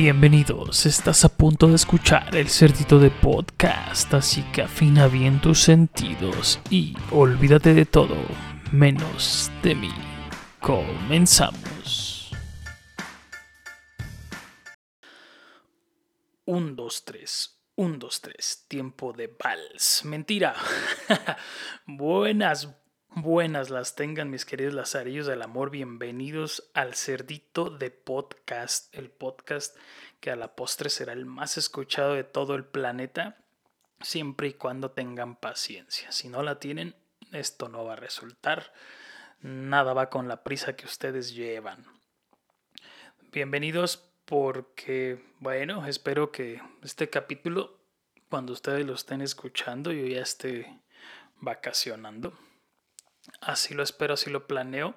Bienvenidos, estás a punto de escuchar el cerdito de podcast, así que afina bien tus sentidos y olvídate de todo, menos de mí. Comenzamos. Un, dos, tres. Un, dos, tres. Tiempo de vals. Mentira. Buenas, Buenas las tengan mis queridos lazarillos del amor, bienvenidos al Cerdito de Podcast, el podcast que a la postre será el más escuchado de todo el planeta, siempre y cuando tengan paciencia. Si no la tienen, esto no va a resultar. Nada va con la prisa que ustedes llevan. Bienvenidos porque, bueno, espero que este capítulo, cuando ustedes lo estén escuchando, yo ya esté vacacionando Así lo espero, así lo planeo.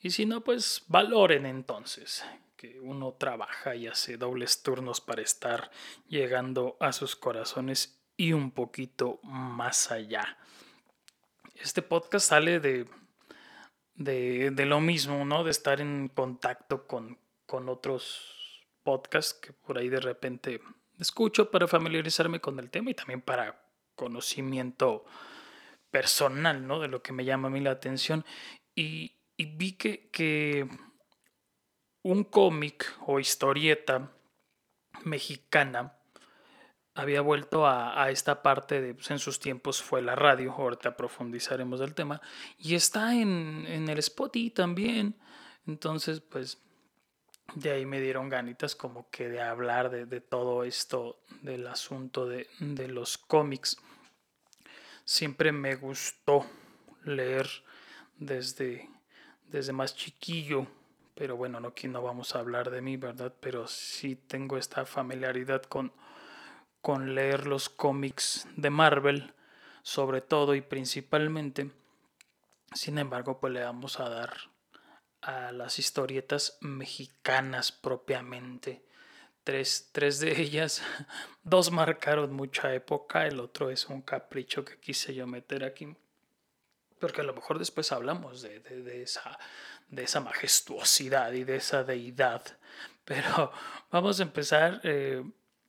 Y si no, pues valoren entonces que uno trabaja y hace dobles turnos para estar llegando a sus corazones y un poquito más allá. Este podcast sale de, de, lo mismo, ¿no? De estar en contacto con, con otros podcasts que por ahí de repente escucho para familiarizarme con el tema y también para conocimiento personal, ¿no? De lo que me llama a mí la atención. Y, vi que, que un cómic o historieta mexicana había vuelto a, esta parte de, pues en sus tiempos fue la radio, ahorita profundizaremos del tema, y está en, el Spotify también. Entonces, pues de ahí me dieron ganitas como que de hablar de, de todo esto del asunto de, de los cómics siempre me gustó leer desde, desde más chiquillo. Pero bueno, no, aquí no vamos a hablar de mí, ¿verdad? Pero sí tengo esta familiaridad con, con leer los cómics de Marvel, sobre todo y principalmente. Sin embargo, pues le vamos a dar a las historietas mexicanas propiamente Tres, tres de ellas, dos marcaron mucha época, el otro es un capricho que quise yo meter aquí, porque a lo mejor después hablamos de, de, esa, de esa majestuosidad y de esa deidad, pero vamos a empezar eh,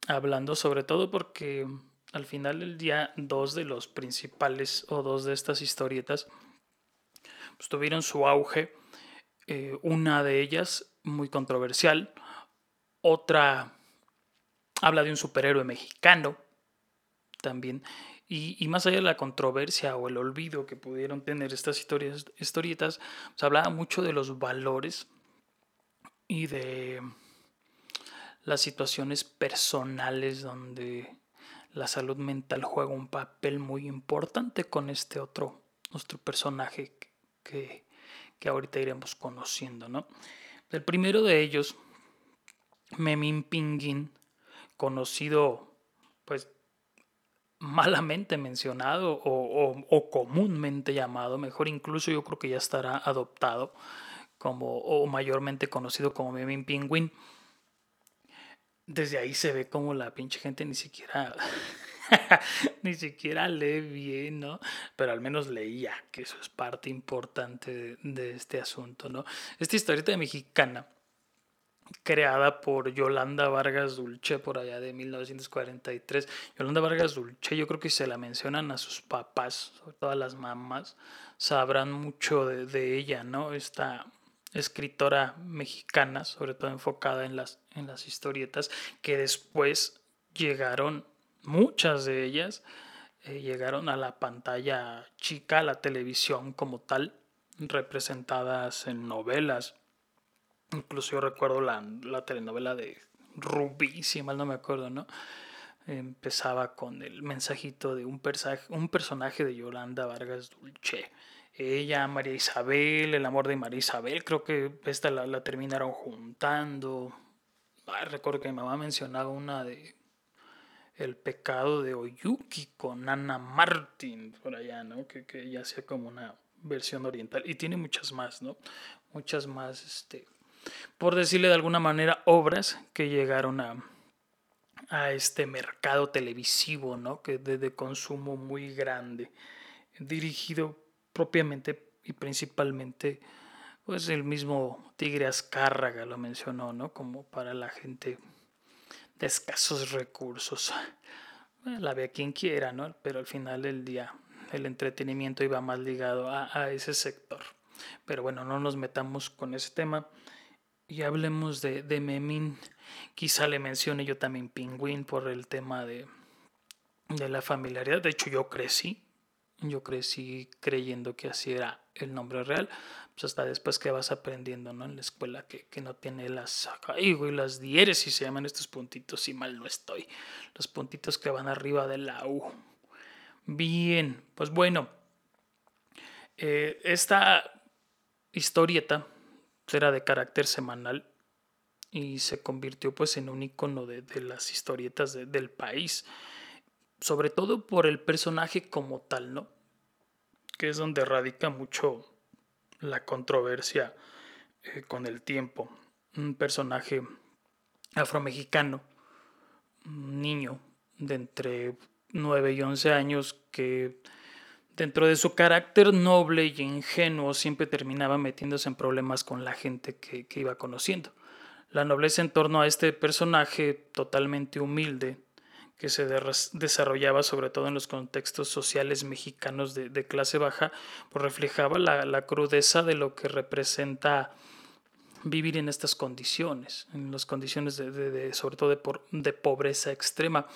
hablando sobre todo porque al final del día dos de los principales o dos de estas historietas pues, tuvieron su auge, eh, una de ellas muy controversial, otra habla de un superhéroe mexicano también. Y, más allá de la controversia o el olvido que pudieron tener estas historias, historietas, se hablaba mucho de los valores y de las situaciones personales donde la salud mental juega un papel muy importante con este otro, nuestro personaje que, que ahorita iremos conociendo. ¿no? El primero de ellos Memín Pinguín, conocido pues malamente mencionado o, comúnmente llamado, mejor incluso yo creo que ya estará adoptado como o mayormente conocido como Memín Pingüín. Desde ahí se ve como la pinche gente ni siquiera ni siquiera lee bien, ¿no? Pero al menos leía, que eso es parte importante de, de este asunto, ¿no? Esta historieta mexicana creada por Yolanda Vargas Dulce por allá de 1943. Yolanda Vargas Dulce, yo creo que se la mencionan a sus papás, sobre todo a las mamás, sabrán mucho de, ella, ¿no? Esta escritora mexicana, sobre todo enfocada en las, en las historietas, que después llegaron, muchas de ellas, eh, llegaron a la pantalla chica, a la televisión como tal, representadas en novelas, Incluso yo recuerdo la, telenovela de Rubí, si mal no me acuerdo, ¿no? Empezaba con el mensajito de un, un personaje de Yolanda Vargas Dulce. Ella, María Isabel, el amor de María Isabel, creo que esta la, terminaron juntando. recuerdo que mi mamá mencionaba una de El pecado de Oyuki con Ana Martín, por allá, ¿no? Que, que ella hacía como una versión oriental. Y tiene muchas más, ¿no? Muchas más, este, por decirle de alguna manera, obras que llegaron a, a este mercado televisivo, ¿no? Que de, de consumo muy grande, dirigido propiamente y principalmente, pues el mismo Tigre Azcárraga lo mencionó, ¿no? Como para la gente de escasos recursos. La ve quien quiera, ¿no? Pero al final del día el entretenimiento iba más ligado a, ese sector. Pero bueno, no nos metamos con ese tema y hablemos de, de Memín. Quizá le mencione yo también Pingüín por el tema de, de la familiaridad. De hecho, yo crecí, yo crecí creyendo que así era el nombre real. Pues hasta después que vas aprendiendo, ¿no? En la escuela que, no tiene las y las diéresis se llaman estos puntitos, si mal no estoy. Los puntitos que van arriba de la U. Bien, pues bueno. Eh, esta historieta era de carácter semanal y se convirtió pues en un icono de, las historietas del país sobre todo por el personaje como tal, ¿no? Que es donde radica mucho la controversia eh, con el tiempo. Un personaje afromexicano, un niño de entre 9 y 11 años que dentro de su carácter noble y ingenuo siempre terminaba metiéndose en problemas con la gente que iba conociendo. La nobleza en torno a este personaje totalmente humilde, que se desarrollaba sobre todo en los contextos sociales mexicanos de, clase baja, pues reflejaba la, crudeza de lo que representa vivir en estas condiciones, en las condiciones de, sobre todo de, pobreza extrema.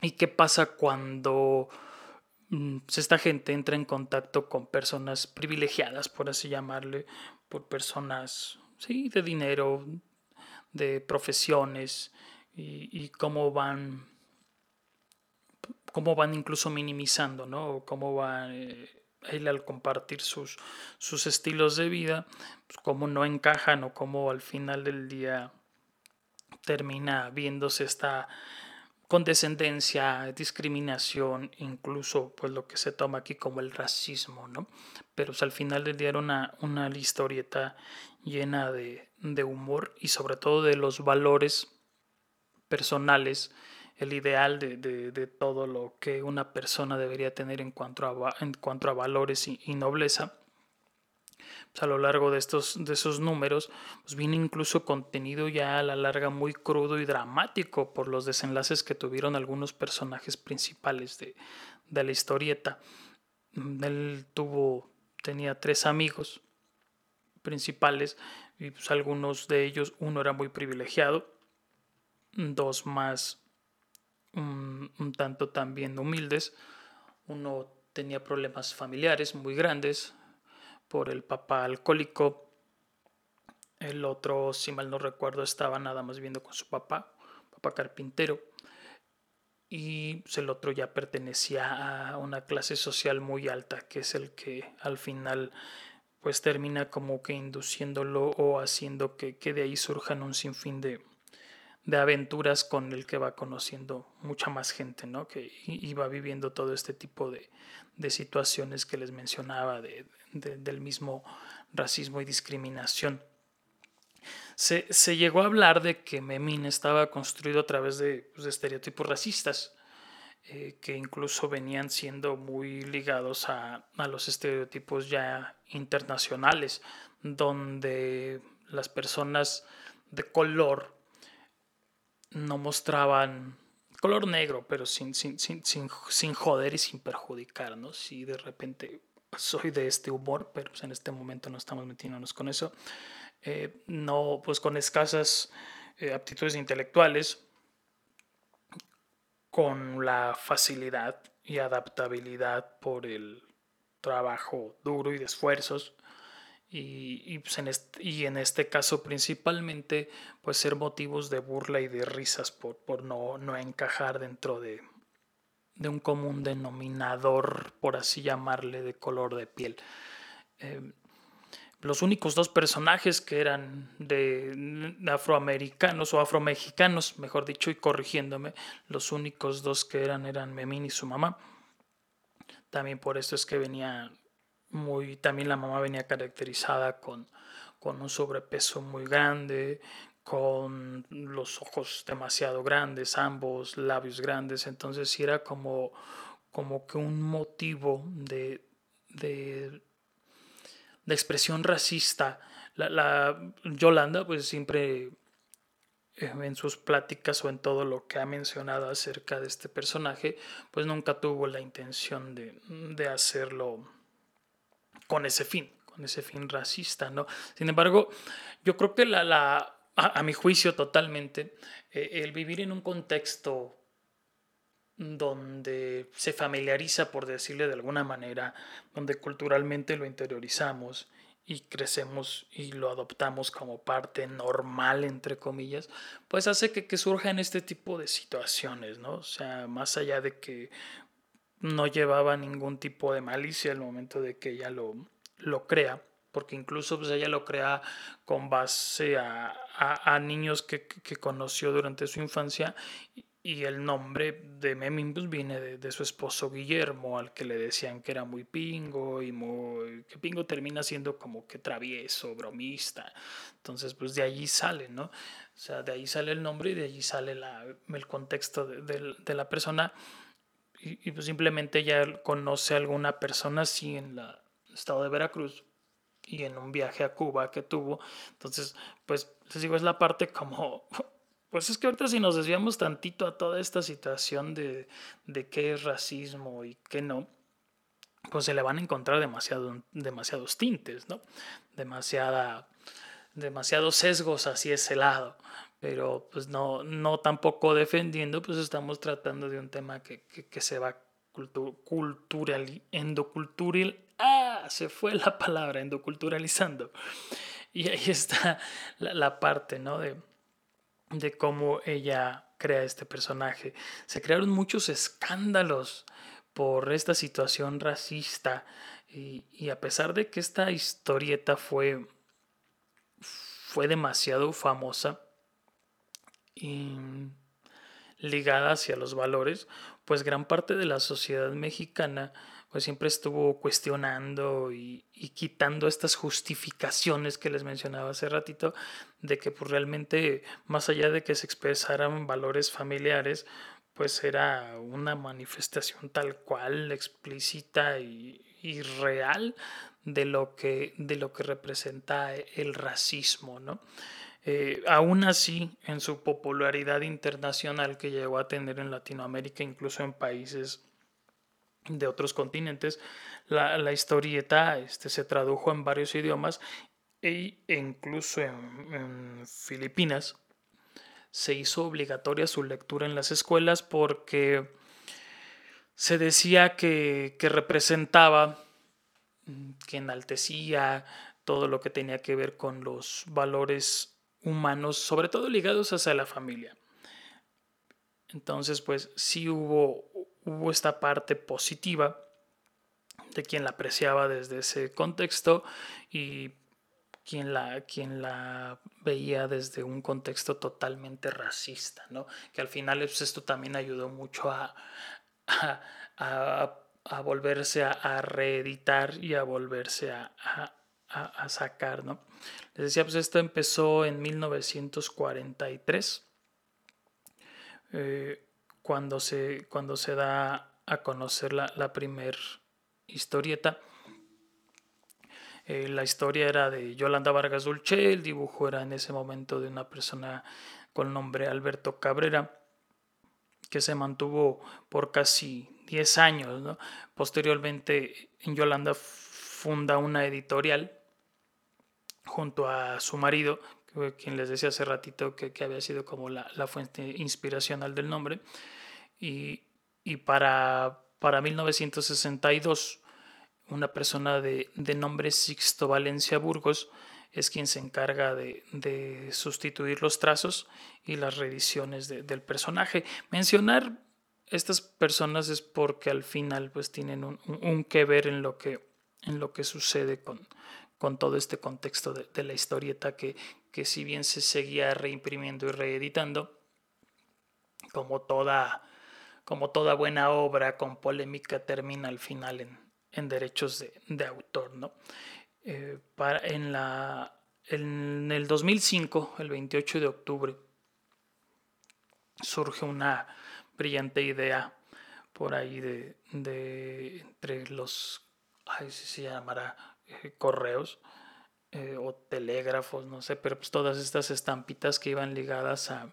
¿Y qué pasa cuando pues, esta gente entra en contacto con personas privilegiadas, por así llamarle, por personas sí, de dinero, de profesiones, y cómo van cómo van incluso minimizando, ¿no? cómo va eh, él al compartir sus, sus estilos de vida, pues cómo no encajan o cómo al final del día termina viéndose esta condescendencia, discriminación, incluso pues lo que se toma aquí como el racismo, ¿no? Pero al final día era una, una historieta llena de, de humor y sobre todo de los valores personales el ideal de, todo lo que una persona debería tener en cuanto a, en cuanto a valores y, nobleza. A lo largo de, estos, de esos números, pues viene incluso contenido ya a la larga muy crudo y dramático por los desenlaces que tuvieron algunos personajes principales de, de la historieta. Él tuvo, tenía tres amigos principales y pues algunos de ellos, uno era muy privilegiado, dos más un, tanto también humildes. Uno tenía problemas familiares muy grandes por el papá alcohólico. El otro, si mal no recuerdo, estaba nada más viendo con su papá, papá carpintero. Y pues, el otro ya pertenecía a una clase social muy alta, que es el que al final pues termina como que induciéndolo o haciendo que, que de ahí surjan un sinfín de, de aventuras con el que va conociendo mucha más gente, ¿no? Que iba viviendo todo este tipo de, situaciones que les mencionaba del mismo racismo y discriminación. Se, llegó a hablar de que Memín estaba construido a través de, pues, estereotipos racistas, eh, que incluso venían siendo muy ligados a, a los estereotipos ya internacionales, donde las personas de color no mostraban color negro, pero sin, sin, sin, sin, joder y sin perjudicar, ¿no? Si de repente soy de este humor, pero pues, en este momento no estamos metiéndonos con eso, eh, no, pues con escasas eh, aptitudes intelectuales, con la facilidad y adaptabilidad por el trabajo duro y de esfuerzos, y, pues en este, y en este caso principalmente pues ser motivos de burla y de risas por, por no, no encajar dentro de, de un común denominador, por así llamarle, de color de piel. Em, los únicos dos personajes que eran de afroamericanos o afromexicanos, mejor dicho, y corrigiéndome, los únicos dos que eran eran Memín y su mamá. También por eso es que venía muy, también la mamá venía caracterizada con, con un sobrepeso muy grande, con los ojos demasiado grandes, ambos labios grandes, entonces era como, como que un motivo de, de, de expresión racista. La, la, Yolanda pues siempre eh, en sus pláticas o en todo lo que ha mencionado acerca de este personaje, pues nunca tuvo la intención de, de hacerlo con ese fin, con ese fin racista, ¿no? Sin embargo, yo creo que la, a, mi juicio totalmente, eh, el vivir en un contexto donde se familiariza, por decirle de alguna manera, donde culturalmente lo interiorizamos y crecemos y lo adoptamos como parte normal, entre comillas, pues hace que, que surjan este tipo de situaciones, ¿no? O sea, más allá de que no llevaba ningún tipo de malicia al momento de que ella lo, lo crea, porque incluso pues, ella lo crea con base a, a, niños que, que, conoció durante su infancia y el nombre de Memín pues, viene de, su esposo Guillermo, al que le decían que era muy pingo y muy, que pingo termina siendo como que travieso, bromista. Entonces, pues de allí sale, ¿no? O sea, de ahí sale el nombre y de allí sale la, el contexto de, de, la persona. Y, pues simplemente ella conoce a alguna persona así en el estado de Veracruz y en un viaje a Cuba que tuvo. Entonces, pues digo, es la parte como pues es que ahorita si nos desviamos tantito a toda esta situación de, de qué es racismo y qué no, pues se le van a encontrar demasiado, demasiados tintes, ¿no? Demasiada, demasiados sesgos hacia ese lado. Pero pues no, no tampoco defendiendo, pues estamos tratando de un tema que, que, se va cultural, endocultural, ah, se fue la palabra, endoculturalizando. Y ahí está la, la parte, ¿no? De, de cómo ella crea este personaje. Se crearon muchos escándalos por esta situación racista y, a pesar de que esta historieta fue, fue demasiado famosa y ligada hacia los valores, pues gran parte de la sociedad mexicana pues siempre estuvo cuestionando y, quitando estas justificaciones que les mencionaba hace ratito, de que pues realmente más allá de que se expresaran valores familiares, pues era una manifestación tal cual, explícita y, real de lo que, de lo que representa el racismo, ¿no? Eh, aún así, en su popularidad internacional que llegó a tener en Latinoamérica, incluso en países de otros continentes. La, historieta este, se tradujo en varios idiomas e incluso en, Filipinas se hizo obligatoria su lectura en las escuelas porque se decía que, que representaba, que enaltecía todo lo que tenía que ver con los valores humanos, sobre todo ligados hacia la familia. Entonces, pues sí hubo hubo esta parte positiva de quien la apreciaba desde ese contexto y quien la, quien la veía desde un contexto totalmente racista, ¿no? Que al final pues, esto también ayudó mucho a, a, volverse a, reeditar y a volverse a, sacar, ¿no? Les decía, pues esto empezó en 1943. Eh, cuando se, cuando se da a conocer la, la primer historieta. Eh, la historia era de Yolanda Vargas Dulce, el dibujo era en ese momento de una persona con nombre Alberto Cabrera, que se mantuvo por casi 10 años. Posteriormente, Yolanda funda una editorial junto a su marido, quien les decía hace ratito que, había sido como la, fuente inspiracional del nombre. Y, para, para 1962, una persona de, nombre Sixto Valencia Burgos es quien se encarga de, sustituir los trazos y las reediciones del personaje. Mencionar estas personas es porque al final pues tienen un, que ver en lo que, en lo que sucede con, con todo este contexto de, la historieta que, que si bien se seguía reimprimiendo y reeditando, como toda, como toda buena obra con polémica termina al final en, derechos de, autor. ¿no? Eh, para, en, la, en el 2005, el 28 de octubre, surge una brillante idea por ahí de, de entre los, ay, si se llamará, eh, correos, eh, o telégrafos, no sé, pero pues todas estas estampitas que iban ligadas a,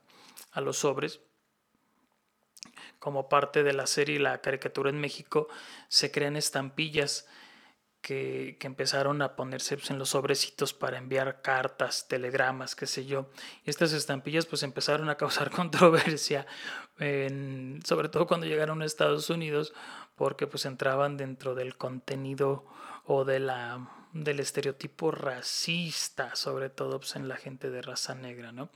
a los sobres como parte de la serie La caricatura en México, se crean estampillas que, empezaron a ponerse pues, en los sobrecitos para enviar cartas, telegramas, qué sé yo. Estas estampillas pues empezaron a causar controversia, sobre todo cuando llegaron a Estados Unidos, porque pues entraban dentro del contenido o de la, del estereotipo racista, sobre todo pues, en la gente de raza negra, ¿no?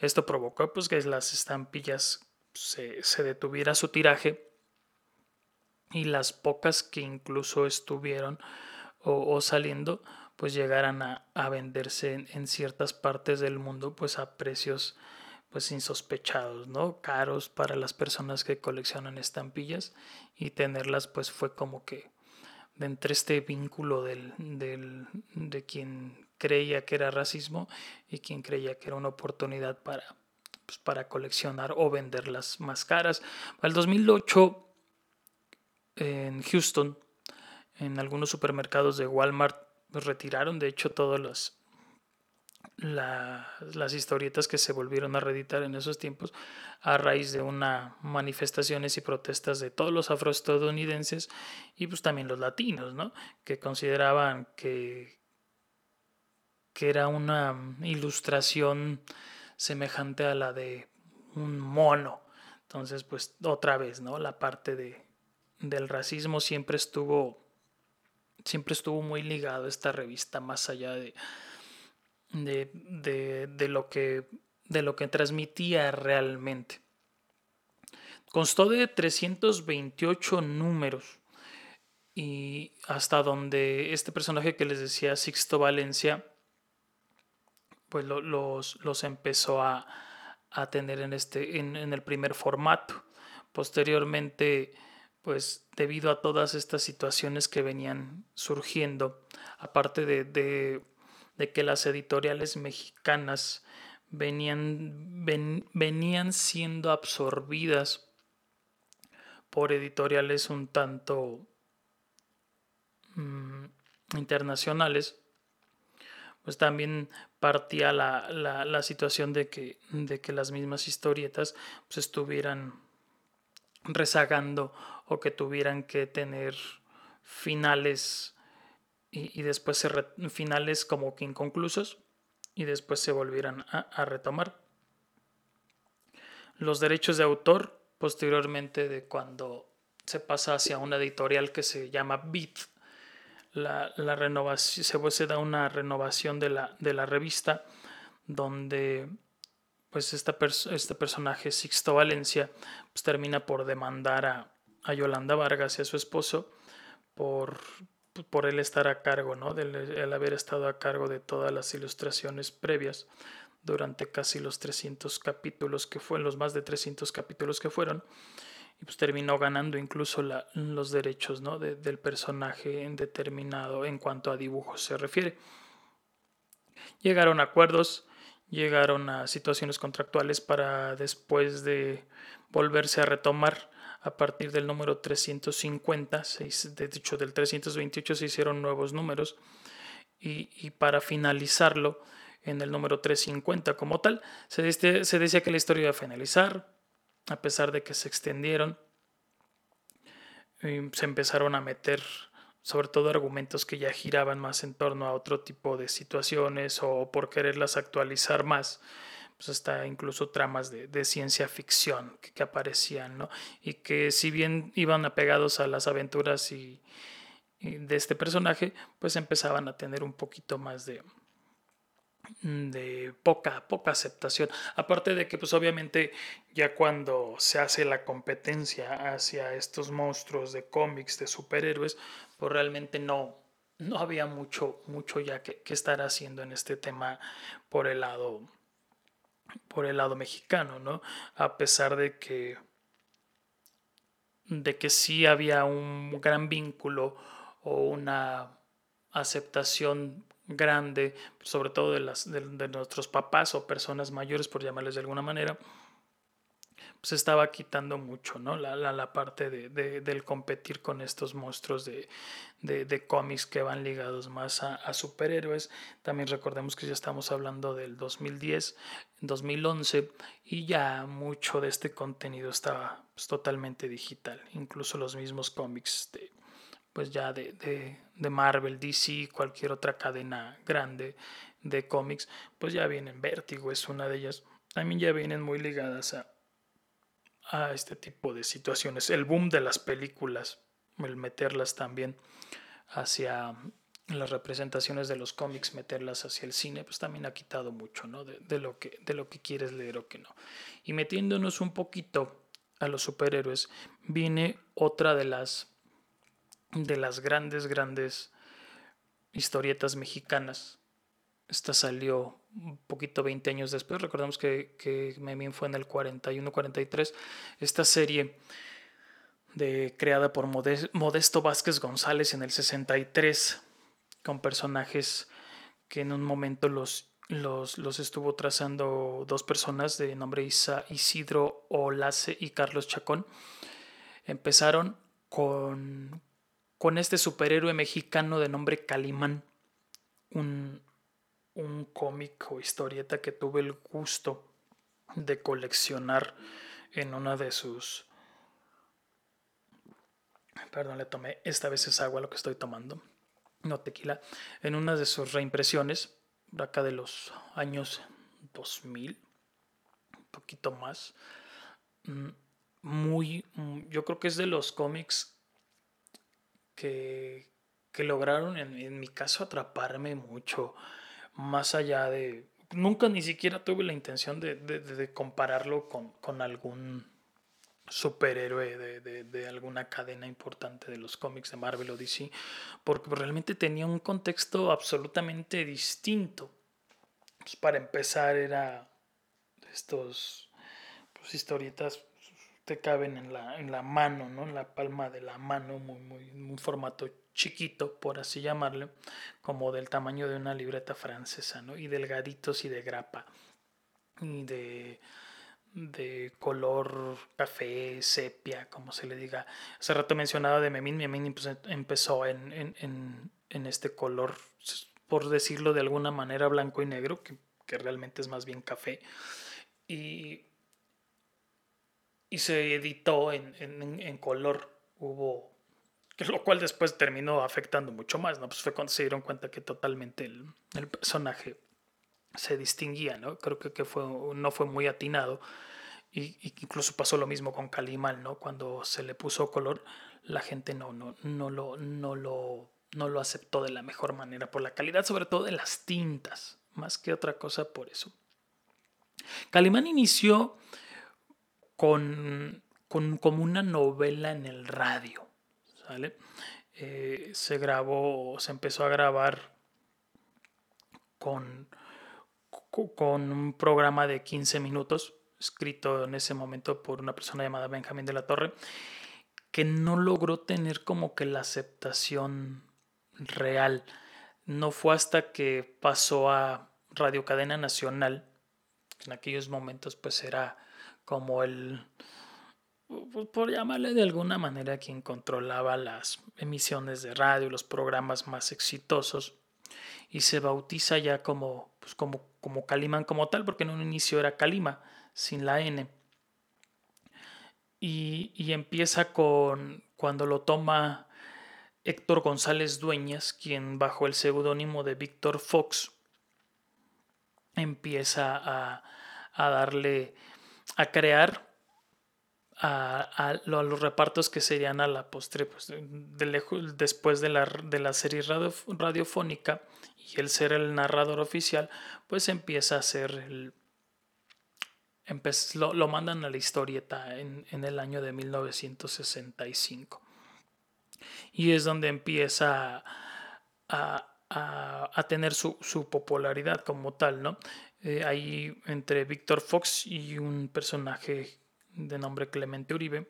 Esto provocó pues que las estampillas se, se detuviera su tiraje y las pocas que incluso estuvieron o, saliendo pues llegaran a, venderse en, ciertas partes del mundo pues a precios pues insospechados, ¿no? Caros para las personas que coleccionan estampillas y tenerlas pues fue como que entre este vínculo del, del, de quien creía que era racismo y quien creía que era una oportunidad para, pues, para coleccionar o venderlas más caras. Para el 2008 en Houston, en algunos supermercados de Walmart, retiraron de hecho todas las, historietas que se volvieron a reeditar en esos tiempos a raíz de una manifestaciones y protestas de todos los afroestadounidenses y pues también los latinos, ¿no? Que consideraban que, que era una ilustración semejante a la de un mono. Entonces, pues otra vez, ¿no? La parte de, del racismo siempre estuvo siempre estuvo muy ligado a esta revista más allá de, de, de, lo que de lo que transmitía realmente. Constó de 328 números y hasta donde este personaje que les decía Sixto Valencia pues los, los empezó a, a tener en, este, en, en el primer formato. Posteriormente pues debido a todas estas situaciones que venían surgiendo, aparte de, de, que las editoriales mexicanas venían, venían siendo absorbidas por editoriales un tanto mm, internacionales, pues también partía la, la, la, situación de que, de que las mismas historietas pues, estuvieran rezagando o que tuvieran que tener finales y, después finales como que inconclusos y después se volvieran a, retomar. Los derechos de autor, posteriormente de cuando se pasa hacia una editorial que se llama Beat, la, la renovación, se, se, da una renovación de la, de la revista donde pues esta este personaje Sixto Valencia pues termina por demandar a, a Yolanda Vargas y a su esposo por, por él estar a cargo, ¿no? el haber estado a cargo de todas las ilustraciones previas durante casi los 300 capítulos que fueron, los más de 300 capítulos que fueron, y pues terminó ganando incluso los derechos ¿no? del personaje en determinado en cuanto a dibujos se refiere. Llegaron a acuerdos, llegaron a situaciones contractuales para después de volverse a retomar a partir del número 350, de hecho del 328 se hicieron nuevos números y, para finalizarlo en el número 350 como tal, se, se decía que la historia iba a finalizar, a pesar de que se extendieron, se empezaron a meter sobre todo argumentos que ya giraban más en torno a otro tipo de situaciones o por quererlas actualizar más pues hasta incluso tramas de, ciencia ficción que, aparecían, ¿no? Y que si bien iban apegados a las aventuras y, de este personaje, pues empezaban a tener un poquito más de, de poca, poca aceptación. Aparte de que, pues obviamente, ya cuando se hace la competencia hacia estos monstruos de cómics, de superhéroes, pues realmente no, no había mucho, mucho ya que, que estar haciendo en este tema por el lado por el lado mexicano, ¿no? A pesar de que de que sí había un gran vínculo o una aceptación grande, sobre todo de, las, de, nuestros papás o personas mayores, por llamarles de alguna manera, se estaba quitando mucho, ¿no? La, la, parte de, de, del competir con estos monstruos de, de cómics que van ligados más a, a, superhéroes. También recordemos que ya estamos hablando del 2010, 2011 y ya mucho de este contenido estaba pues, totalmente digital. Incluso los mismos cómics de, pues ya de Marvel, DC, cualquier otra cadena grande de cómics, pues ya vienen. Vértigo es una de ellas. También ya vienen muy ligadas a, a este tipo de situaciones. El boom de las películas, el meterlas también hacia las representaciones de los cómics, meterlas hacia el cine, pues también ha quitado mucho, ¿no? De, de, lo que, de lo que quieres leer o que no. Y metiéndonos un poquito a los superhéroes, viene otra de las de las grandes, grandes historietas mexicanas esta salió un poquito 20 años después. Recordemos que, que Memín fue en el 41-43. Esta serie de, creada por Modesto Vázquez González en el 63, con personajes que en un momento los, los, los estuvo trazando dos personas de nombre Isidro Olace y Carlos Chacón. Empezaron con, con este superhéroe mexicano de nombre Calimán, un, un cómic o historieta que tuve el gusto de coleccionar en una de sus... Perdón, le tomé, esta vez es agua lo que estoy tomando, no tequila, en una de sus reimpresiones, acá de los años 2000, un poquito más, mm, muy, mm, yo creo que es de los cómics que, que lograron en, en mi caso atraparme mucho más allá de... Nunca ni siquiera tuve la intención de, compararlo con, algún superhéroe de, alguna cadena importante de los cómics de Marvel o DC, porque realmente tenía un contexto absolutamente distinto. Pues, para empezar era estos pues, historietas te caben en la, en la mano, ¿no? En la palma de la mano, muy, muy, un formato chiquito, por así llamarle, como del tamaño de una libreta francesa, ¿no? Y delgaditos y de grapa, y de, de color café, sepia, como se le diga. Hace rato mencionaba de Memín, Memín empezó en, en, en, este color, por decirlo de alguna manera, blanco y negro, que, que realmente es más bien café. Y, y se editó en, en, en color. Hubo lo cual después terminó afectando mucho más, ¿no? Pues fue cuando se dieron cuenta que totalmente el, el personaje se distinguía, ¿no? Creo que, que fue, no fue muy atinado. Y, incluso pasó lo mismo con Calimal, ¿no? Cuando se le puso color, la gente no, no, no, lo, no, lo, no lo aceptó de la mejor manera, por la calidad sobre todo de las tintas, más que otra cosa por eso. Calimán inició con, con como una novela en el radio. Eh, se grabó, se empezó a grabar con, con un programa de 15 minutos, escrito en ese momento por una persona llamada Benjamín de la Torre, que no logró tener como que la aceptación real. No fue hasta que pasó a Radio Cadena Nacional, en aquellos momentos pues era como el, por llamarle de alguna manera, quien controlaba las emisiones de radio, los programas más exitosos, y se bautiza ya como, pues como, como Calimán como tal, porque en un inicio era Calima, sin la N. Y, y empieza con cuando lo toma Héctor González Dueñas, quien bajo el seudónimo de Víctor Fox empieza a, a darle, a crear a, los repartos que serían a la postre, pues, de después de la, de la serie radiofónica y el ser el narrador oficial, pues empieza a ser el... lo, lo, mandan a la historieta en, en, el año de 1965. Y es donde empieza a, a, a tener su, su, popularidad como tal, ¿no? Eh, ahí entre Víctor Fox y un personaje de nombre Clemente Uribe.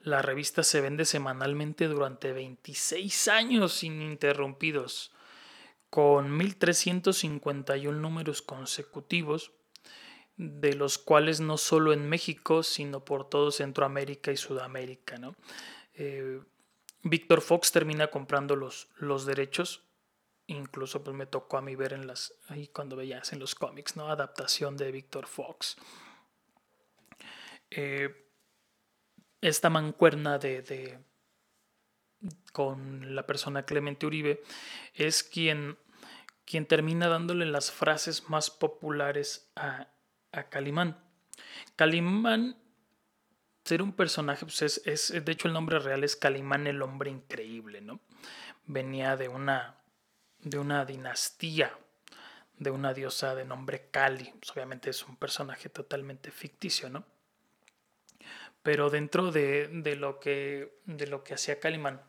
La revista se vende semanalmente durante 26 años ininterrumpidos, con 1.351 números consecutivos, de los cuales no solo en México, sino por todo Centroamérica y Sudamérica. ¿no? Eh, Víctor Fox termina comprando los, los derechos. Incluso pues me tocó a mí ver en las ahí cuando veías en los cómics, ¿no? Adaptación de Víctor Fox. Eh, esta mancuerna de, con la persona Clemente Uribe es quien, quien termina dándole las frases más populares a, a Calimán. Calimán ser un personaje, pues es, es, de hecho el nombre real es Calimán el hombre increíble, ¿no? Venía de una, de una dinastía, de una diosa de nombre Cali, pues obviamente es un personaje totalmente ficticio, ¿no? Pero dentro de, de, lo, que, de lo que hacía Calimán,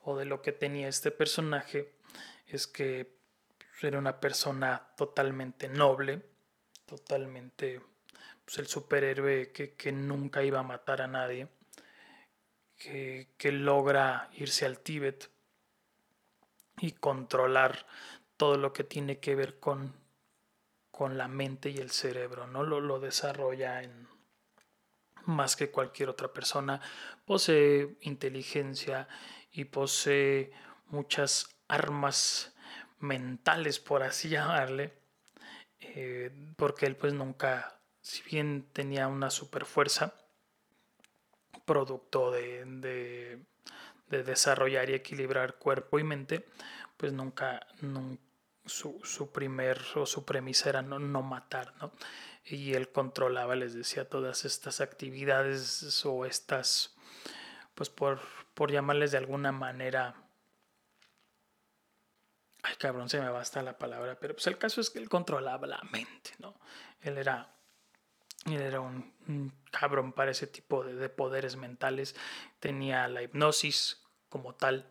o de lo que tenía este personaje, es que era una persona totalmente noble, totalmente pues, el superhéroe que, nunca iba a matar a nadie, que, logra irse al Tíbet y controlar todo lo que tiene que ver con, con la mente y el cerebro, ¿no? Lo, lo desarrolla en más que cualquier otra persona, posee inteligencia y posee muchas armas mentales, por así llamarle, eh, porque él pues nunca si bien tenía una super fuerza, producto de, desarrollar y equilibrar cuerpo y mente, pues nunca, su, primer o su premisa era no, no matar, ¿no? Y él controlaba, les decía, todas estas actividades o estas, pues por, por llamarles de alguna manera, ay cabrón, se me basta la palabra, pero pues el caso es que él controlaba la mente, ¿no? Él era era un, cabrón para ese tipo de, poderes mentales. Tenía la hipnosis como tal.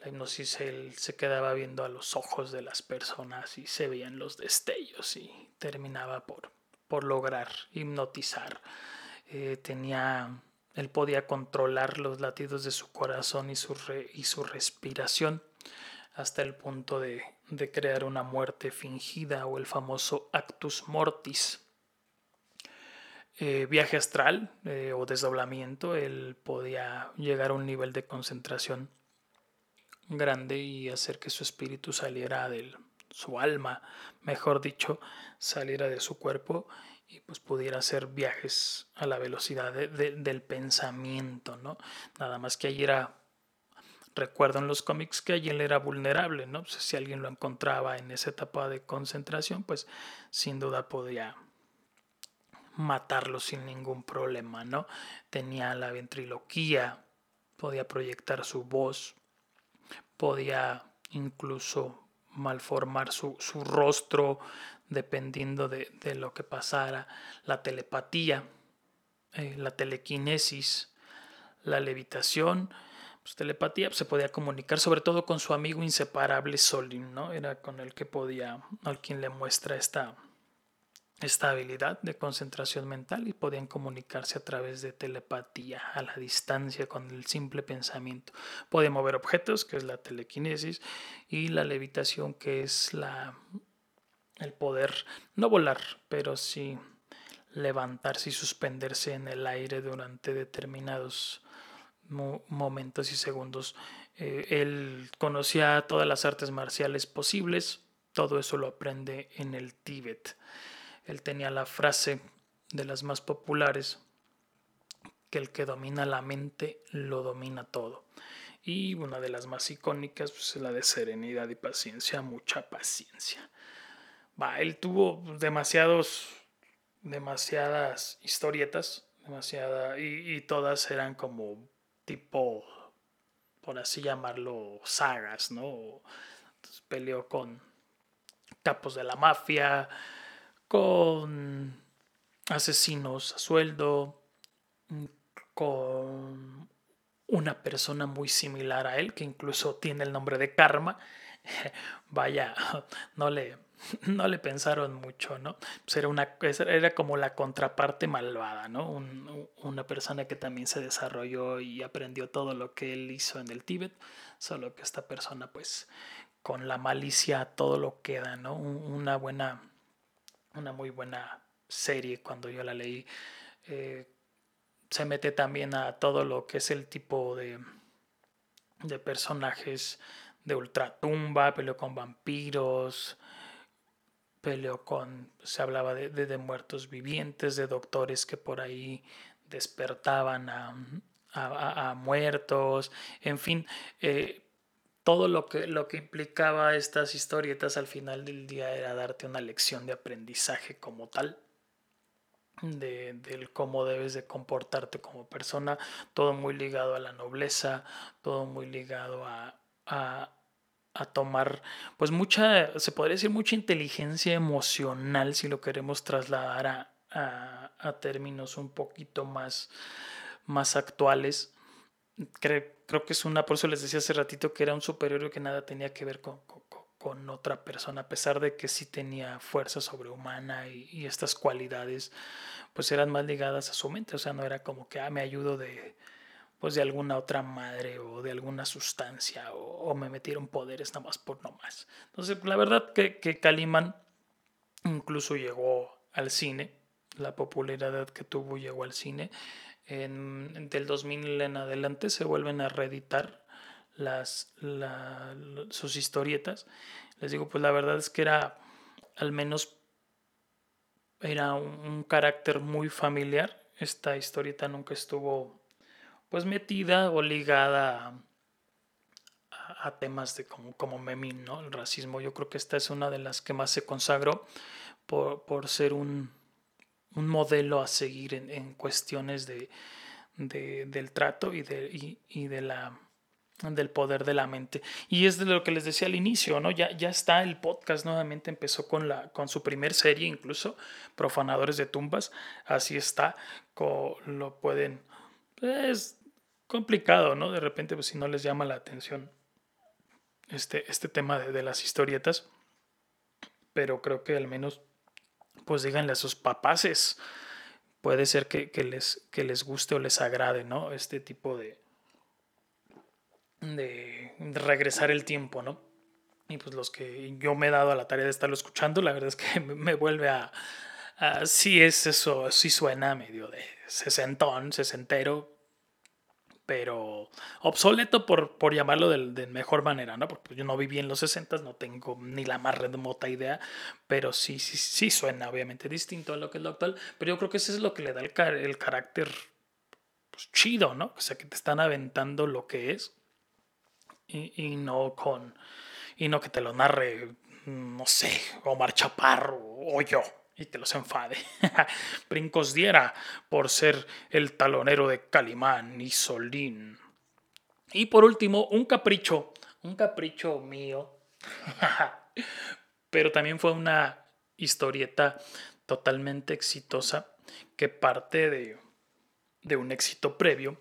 La hipnosis él se quedaba viendo a los ojos de las personas y se veían los destellos y terminaba por, por lograr hipnotizar. Eh, tenía, él podía controlar los latidos de su corazón y su, y su respiración hasta el punto de, de crear una muerte fingida o el famoso actus mortis eh, viaje astral eh, o desdoblamiento, él podía llegar a un nivel de concentración grande y hacer que su espíritu saliera de su alma, mejor dicho, saliera de su cuerpo y pues pudiera hacer viajes a la velocidad del pensamiento, ¿no? Nada más que allí era, recuerdo en los cómics que allí él era vulnerable, ¿no? si alguien lo encontraba en esa etapa de concentración, pues sin duda podía matarlo sin ningún problema, ¿no? Tenía la ventriloquía, podía proyectar su voz, podía incluso malformar su, su rostro dependiendo de, lo que pasara, la telepatía, eh, la telequinesis, la levitación, pues telepatía pues, se podía comunicar sobre todo con su amigo inseparable Solin, ¿no? Era con el que podía, al quien le muestra esta, esta habilidad de concentración mental y podían comunicarse a través de telepatía a la distancia con el simple pensamiento. Podían mover objetos, que es la telequinesis, y la levitación, que es la el poder no volar, pero sí levantarse y suspenderse en el aire durante determinados momentos y segundos. Eh, él conocía todas las artes marciales posibles, todo eso lo aprende en el Tíbet. Él tenía la frase de las más populares, que el que domina la mente lo domina todo. Y una de las más icónicas pues, es la de serenidad y paciencia, mucha paciencia. Va, él tuvo demasiados, demasiadas historietas, demasiada, y, todas eran como tipo, por así llamarlo, sagas, ¿no? peleó con capos de la mafia, con asesinos a sueldo, con una persona muy similar a él, que incluso tiene el nombre de Karma. Vaya, no le, no le pensaron mucho, ¿no? Pues era, una, era como la contraparte malvada, ¿no? una persona que también se desarrolló y aprendió todo lo que él hizo en el Tíbet, solo que esta persona, pues, con la malicia todo lo queda, ¿no? Una buena una muy buena serie cuando yo la leí. Eh, se mete también a todo lo que es el tipo de, de personajes de ultratumba, peleó con vampiros, peleó con, se hablaba de, de, muertos vivientes, de doctores que por ahí despertaban a, a, muertos, en fin, eh, todo lo que, lo que implicaba estas historietas al final del día era darte una lección de aprendizaje como tal. De, del cómo debes de comportarte como persona, todo muy ligado a la nobleza, todo muy ligado a, a, a, tomar, pues mucha, se podría decir mucha inteligencia emocional si lo queremos trasladar a, a, a términos un poquito más, más actuales. Creo, que es una, por eso les decía hace ratito que era un superhéroe que nada tenía que ver con, con, con otra persona, a pesar de que sí tenía fuerza sobrehumana y, y, estas cualidades, pues eran más ligadas a su mente, o sea, no era como que, ah, me ayudo de, pues de alguna otra madre o de alguna sustancia o, me metieron poderes nada más por no más. Entonces, la verdad que, que Caliman incluso llegó al cine, la popularidad que tuvo llegó al cine del 2000 en adelante se vuelven a reeditar las, sus historietas. Les digo, pues la verdad es que era al menos era un, carácter muy familiar. Esta historieta nunca estuvo pues metida o ligada a, a, temas de como, como Memín, ¿no? El racismo. Yo creo que esta es una de las que más se consagró por, por ser un, un modelo a seguir en, en cuestiones de, de, del trato y, de, y, y, de la, del poder de la mente. Y es de lo que les decía al inicio, ¿no? Ya, ya está el podcast nuevamente, empezó con, la, con su primer serie incluso, Profanadores de Tumbas, así está, lo pueden... Es complicado, ¿no? De repente, pues si no les llama la atención este, este tema de, de las historietas, pero creo que al menos pues díganle a sus papaces. Puede ser que, les, que les guste o les agrade, ¿no? Este tipo de, de regresar el tiempo, ¿no? Y pues los que yo me he dado a la tarea de estarlo escuchando, la verdad es que me vuelve a... a sí es eso, sí suena medio de sesentón, sesentero, pero obsoleto por, por llamarlo de, mejor manera, ¿no? Porque yo no viví en los 60, no tengo ni la más remota idea, pero sí, sí, sí suena obviamente distinto a lo que es lo actual, pero yo creo que eso es lo que le da el, el carácter pues, chido, ¿no? O sea, que te están aventando lo que es y, y no con, y no que te lo narre, no sé, Omar Chaparro o yo y te los enfade. Brincos diera por ser el talonero de Calimán y Solín. Y por último, un capricho, un capricho mío, pero también fue una historieta totalmente exitosa que parte de, de un éxito previo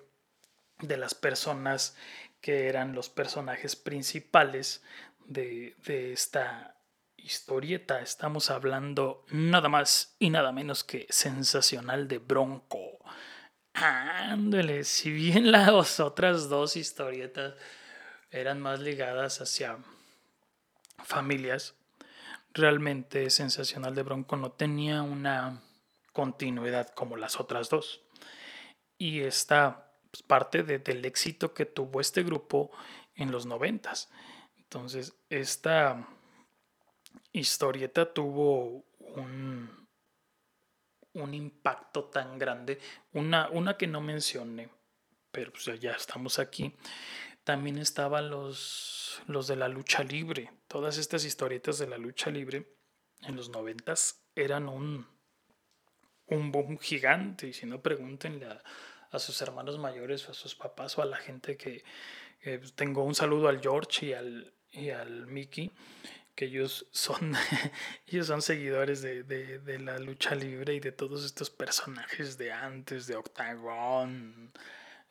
de las personas que eran los personajes principales de, de esta historieta estamos hablando nada más y nada menos que sensacional de Bronco. Ándale, si bien las otras dos historietas eran más ligadas hacia familias, realmente Sensacional de Bronco no tenía una continuidad como las otras dos. Y esta pues, parte del éxito que tuvo este grupo en los noventas. Entonces, esta historieta tuvo un, un impacto tan grande. Una, una que no mencioné, pero pues ya estamos aquí. También estaban los, los de la lucha libre. Todas estas historietas de la lucha libre en los noventas eran un, un boom gigante. Y si no, pregúntenle a, sus hermanos mayores o a sus papás o a la gente que, pues, tengo un saludo al George y al, y al Mickey ellos son, ellos son seguidores de, de, de, la lucha libre y de todos estos personajes de antes, de Octagon,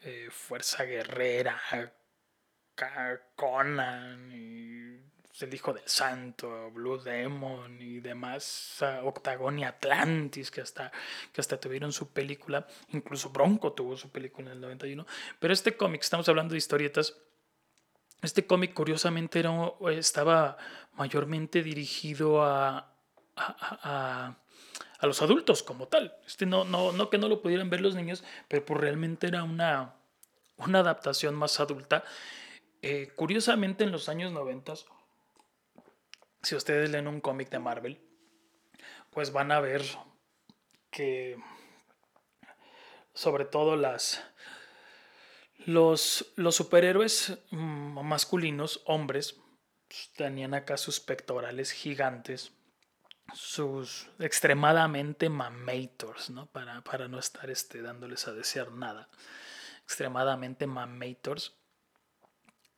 eh, Fuerza Guerrera, Conan, y el Hijo del Santo, Blue Demon y demás, Octagon y Atlantis, que hasta, que hasta tuvieron su película, incluso Bronco tuvo su película en el 91, pero este cómic, estamos hablando de historietas, este cómic curiosamente estaba mayormente dirigido a, a, a los adultos como tal. Este no, no, no que no lo pudieran ver los niños, pero pues realmente era una, una adaptación más adulta. Eh, curiosamente en los años 90, si ustedes leen un cómic de Marvel, pues van a ver que sobre todo las los, los superhéroes mm, masculinos, hombres, pues, tenían acá sus pectorales gigantes, sus extremadamente mamators, ¿no? Para, para no estar este, dándoles a desear nada. Extremadamente mamators.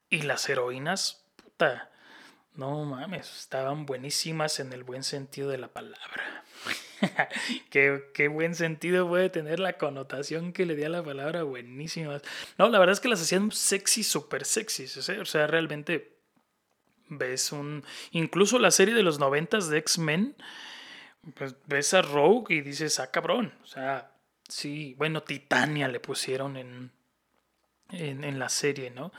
Y las heroínas, puta, no mames, estaban buenísimas en el buen sentido de la palabra. qué, buen sentido puede tener la connotación que le di a la palabra buenísimas. No, la verdad es que las hacían sexy, súper sexy. O sea, realmente ves un... Incluso la serie de los noventas de X-Men, pues ves a Rogue y dices, ah, cabrón. O sea, sí, bueno, Titania le pusieron en, en la serie, ¿no?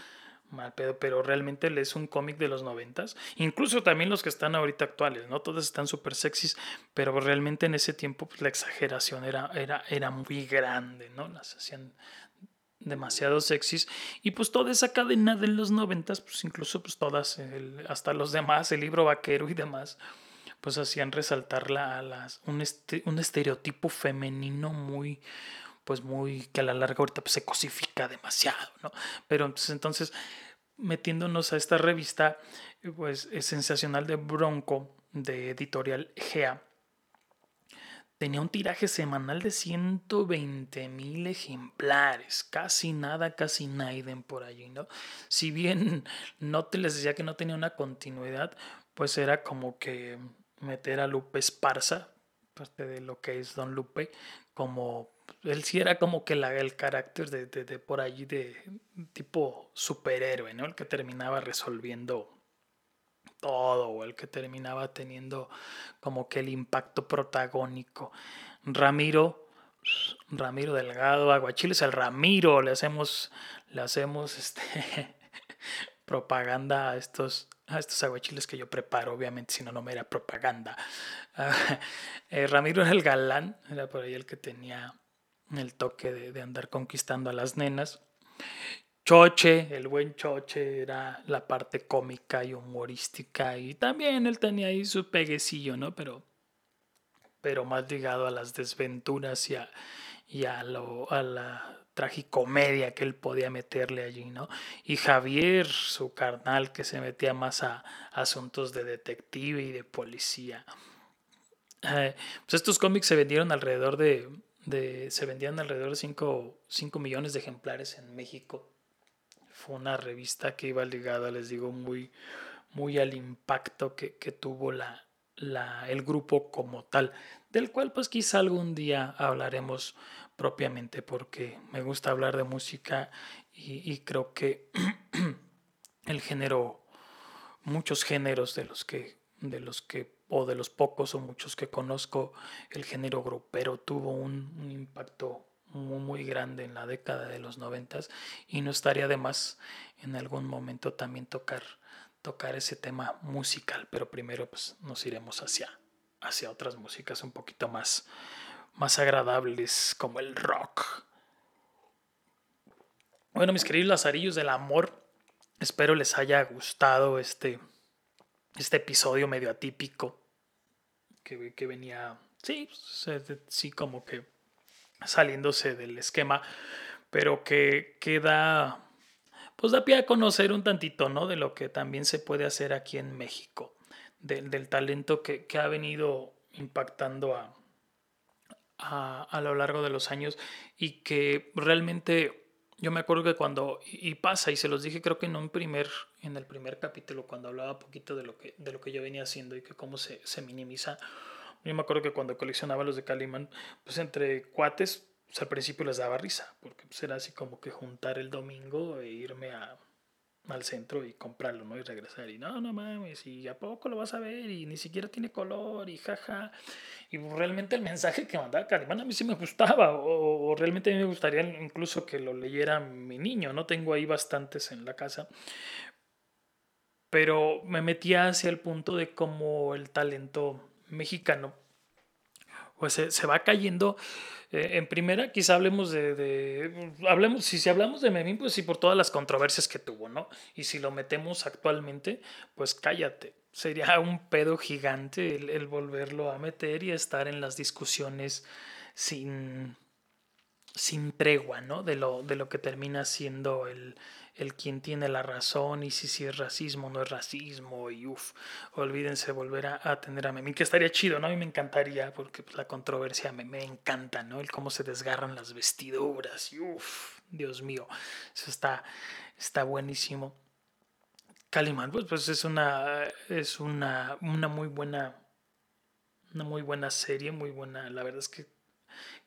Mal pedo, pero realmente es un cómic de los noventas, incluso también los que están ahorita actuales, ¿no? Todos están súper sexys, pero realmente en ese tiempo pues, la exageración era, era, era muy grande, ¿no? Las hacían demasiado sexys y pues toda esa cadena de los noventas, pues incluso pues todas, hasta los demás, el libro vaquero y demás, pues hacían resaltar la, las, un, este, un estereotipo femenino muy, pues muy, que a la larga ahorita pues, se cosifica demasiado, ¿no? Pero entonces, entonces metiéndonos a esta revista, pues es sensacional de Bronco, de editorial GEA, tenía un tiraje semanal de 120 mil ejemplares, casi nada, casi naiden por allí, ¿no? Si bien no te les decía que no tenía una continuidad, pues era como que meter a Lupe Esparza, parte de lo que es Don Lupe, como él sí era como que la, el carácter de, de, por allí de tipo superhéroe, ¿no? El que terminaba resolviendo todo, o el que terminaba teniendo como que el impacto protagónico. Ramiro, Ramiro Delgado, Aguachiles, el Ramiro, le hacemos, le hacemos este propaganda a estos, a estos aguachiles que yo preparo, obviamente, si no, no me era propaganda. Eh, Ramiro era el galán, era por ahí el que tenía el toque de, andar conquistando a las nenas. Choche, el buen Choche era la parte cómica y humorística y también él tenía ahí su peguecillo, ¿no? Pero, pero más ligado a las desventuras y a, y a, lo, a la tragicomedia que él podía meterle allí, ¿no? Y Javier, su carnal, que se metía más a, asuntos de detective y de policía. Eh, pues estos cómics se vendieron alrededor de se vendían alrededor de 5, millones de ejemplares en México. Fue una revista que iba ligada, les digo, muy, muy al impacto que, tuvo la, la, el grupo como tal, del cual pues quizá algún día hablaremos propiamente porque me gusta hablar de música y, y creo que el género, muchos géneros de los que, de los que o de los pocos o muchos que conozco, el género grupero tuvo un, impacto muy, grande en la década de los noventas y no estaría de más en algún momento también tocar, tocar ese tema musical, pero primero pues nos iremos hacia, hacia otras músicas un poquito más, más agradables como el rock. Bueno, mis queridos lazarillos del amor, espero les haya gustado este, este episodio medio atípico que, venía, sí, sí, como que saliéndose del esquema, pero que, queda pues da pie a conocer un tantito, ¿no? De lo que también se puede hacer aquí en México, del talento que, ha venido impactando a, a, a, lo largo de los años y que realmente yo me acuerdo que cuando, y pasa, y se los dije creo que en un primer, en el primer capítulo, cuando hablaba poquito de lo que, de lo que yo venía haciendo y que cómo se, se minimiza, yo me acuerdo que cuando coleccionaba los de Calimán, pues entre cuates, pues al principio les daba risa, porque pues era así como que juntar el domingo e irme a, al centro y comprarlo, ¿no? Y regresar. Y no, no mames, y a poco lo vas a ver, y ni siquiera tiene color, y jaja. Y realmente el mensaje que mandaba Calimán a mí sí me gustaba, o, realmente a mí me gustaría incluso que lo leyera mi niño, ¿no? Tengo ahí bastantes en la casa. Pero me metía hacia el punto de cómo el talento mexicano pues se, va cayendo. Eh, en primera, quizá hablemos de, hablemos, si, si hablamos de Memín, pues sí, por todas las controversias que tuvo, ¿no? Y si lo metemos actualmente, pues cállate. Sería un pedo gigante el volverlo a meter y estar en las discusiones sin, sin tregua, ¿no? De lo, de lo que termina siendo el, el quien tiene la razón y si, si es racismo o no es racismo y uff, olvídense volver a, a, tener a Memín, que estaría chido, ¿no? A mí me encantaría porque pues, la controversia me, me, encanta, ¿no? El cómo se desgarran las vestiduras y uff, Dios mío, eso está, está buenísimo. Calimán, pues, pues es una, es una, una muy buena, una muy buena serie, muy buena, la verdad es que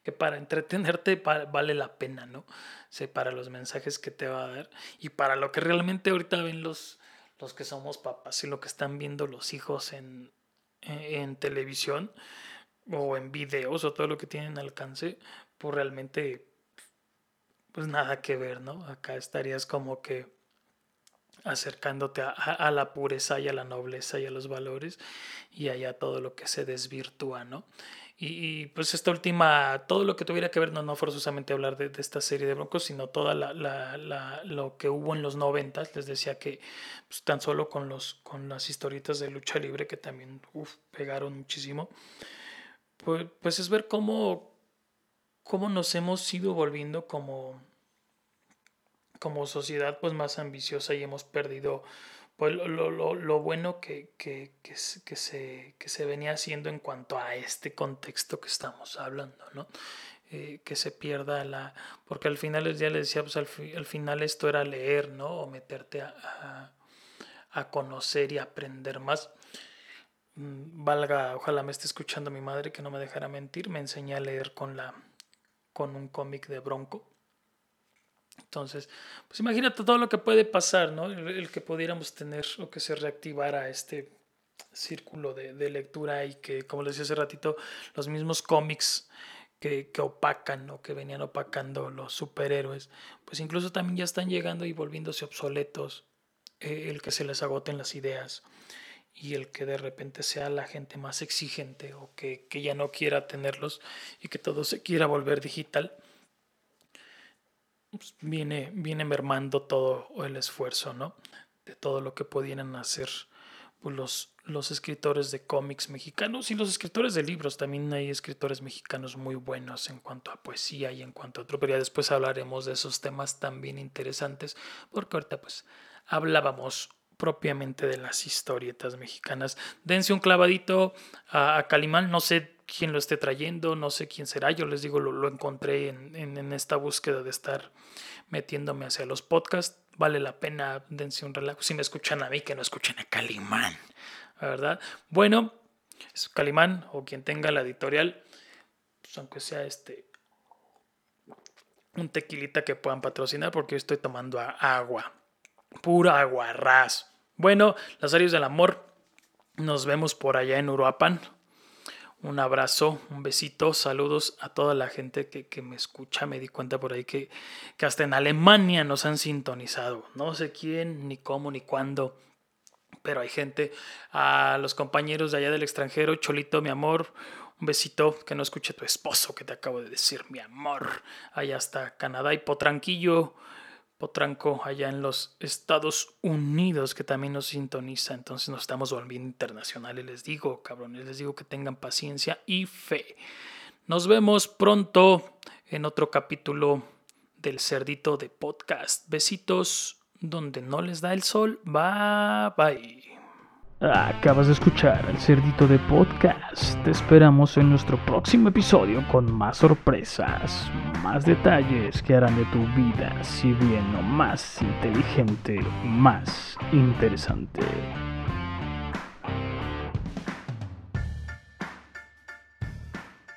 que para entretenerte vale la pena, ¿no? sé, para los mensajes que te va a dar y para lo que realmente ahorita ven los, los que somos papás y lo que están viendo los hijos en, en, televisión o en videos o todo lo que tienen alcance, pues realmente pues nada que ver, ¿no? Acá estarías como que acercándote a, a, la pureza y a la nobleza y a los valores y allá todo lo que se desvirtúa, ¿no? Y, pues esta última, todo lo que tuviera que ver, no, no forzosamente hablar de, de esta serie de Broncos, sino toda la, la, la, lo que hubo en los noventas, les decía que pues, tan solo con, los, con las historietas de lucha libre que también uf, pegaron muchísimo, pues, pues es ver cómo, cómo nos hemos ido volviendo como, como sociedad pues más ambiciosa y hemos perdido pues lo, lo, lo bueno que, que, que, se, que se venía haciendo en cuanto a este contexto que estamos hablando, ¿no? Eh, que se pierda la... Porque al final ya le decía, pues al, al, final esto era leer, ¿no? O meterte a, a, a conocer y aprender más. Mm, valga, ojalá me esté escuchando mi madre que no me dejara mentir, me enseñé a leer con, la, con un cómic de Bronco entonces, pues imagínate todo lo que puede pasar, ¿no? El, que pudiéramos tener o que se reactivara este círculo de, de, lectura y que, como les decía hace ratito, los mismos cómics que, que opacan o que venían opacando los superhéroes, pues incluso también ya están llegando y volviéndose obsoletos, eh, el que se les agoten las ideas y el que de repente sea la gente más exigente o que, que ya no quiera tenerlos y que todo se quiera volver digital pues, viene, viene mermando todo el esfuerzo, ¿no? De todo lo que podían hacer pues, los, los escritores de cómics mexicanos y los escritores de libros. También hay escritores mexicanos muy buenos en cuanto a poesía y en cuanto a otro, pero ya después hablaremos de esos temas también interesantes, porque ahorita pues hablábamos propiamente de las historietas mexicanas. Dense un clavadito a, a Calimán, no sé quién lo esté trayendo, no sé quién será. Yo les digo, lo, lo encontré en, en, en, esta búsqueda de estar metiéndome hacia los podcasts. Vale la pena, dense un relajo. Si me escuchan a mí, que no escuchen a Calimán, ¿verdad? Bueno, Calimán o quien tenga la editorial, pues aunque sea este un tequilita que puedan patrocinar, porque yo estoy tomando agua, pura agua ras. Bueno, las áreas del amor, nos vemos por allá en Uruapan, un abrazo, un besito, saludos a toda la gente que, que, me escucha. Me di cuenta por ahí que, hasta en Alemania nos han sintonizado. No sé quién, ni cómo, ni cuándo, pero hay gente. A los compañeros de allá del extranjero, Cholito, mi amor, un besito, que no escuche tu esposo, que te acabo de decir, mi amor. Allá hasta Canadá y Potranquillo. Potranco allá en los Estados Unidos que también nos sintoniza, entonces nos estamos volviendo internacionales, les digo, cabrones, les digo que tengan paciencia y fe. Nos vemos pronto en otro capítulo del Cerdito de Podcast. Besitos donde no les da el sol. Bye bye. Acabas de escuchar el Cerdito de Podcast. Te esperamos en nuestro próximo episodio con más sorpresas, más detalles que harán de tu vida, si bien no más inteligente, más interesante.